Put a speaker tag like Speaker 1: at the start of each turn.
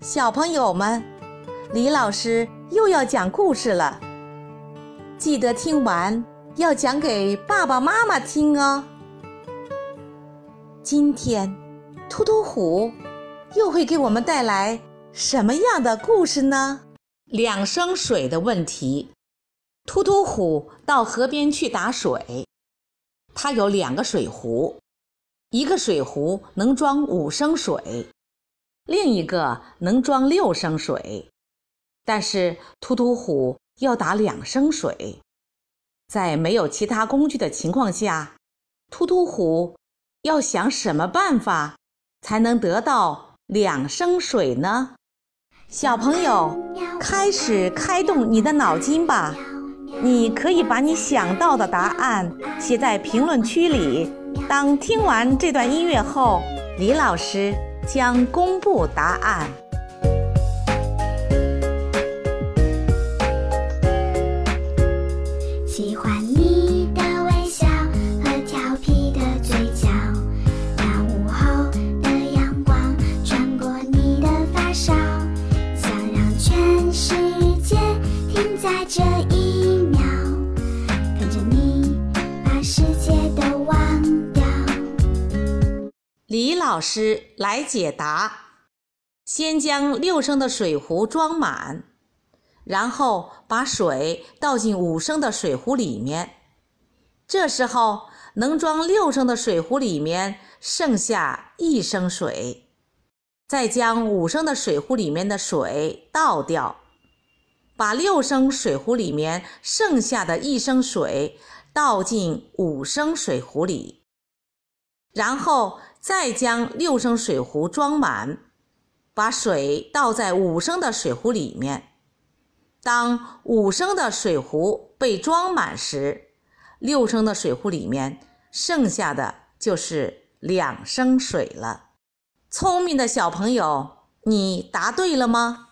Speaker 1: 小朋友们，李老师又要讲故事了，记得听完要讲给爸爸妈妈听哦。今天，突突虎又会给我们带来什么样的故事呢？两升水的问题。突突虎到河边去打水，他有两个水壶，一个水壶能装五升水。另一个能装六升水，但是突突虎要打两升水，在没有其他工具的情况下，突突虎要想什么办法才能得到两升水呢？小朋友，开始开动你的脑筋吧！你可以把你想到的答案写在评论区里。当听完这段音乐后，李老师。将公布答案。
Speaker 2: 喜欢你的微笑和调皮的嘴角，那午后的阳光穿过你的发梢，想让全世界停在这一秒，跟着你把世界
Speaker 1: 李老师来解答：先将六升的水壶装满，然后把水倒进五升的水壶里面。这时候，能装六升的水壶里面剩下一升水。再将五升的水壶里面的水倒掉，把六升水壶里面剩下的一升水倒进五升水壶里，然后。再将六升水壶装满，把水倒在五升的水壶里面。当五升的水壶被装满时，六升的水壶里面剩下的就是两升水了。聪明的小朋友，你答对了吗？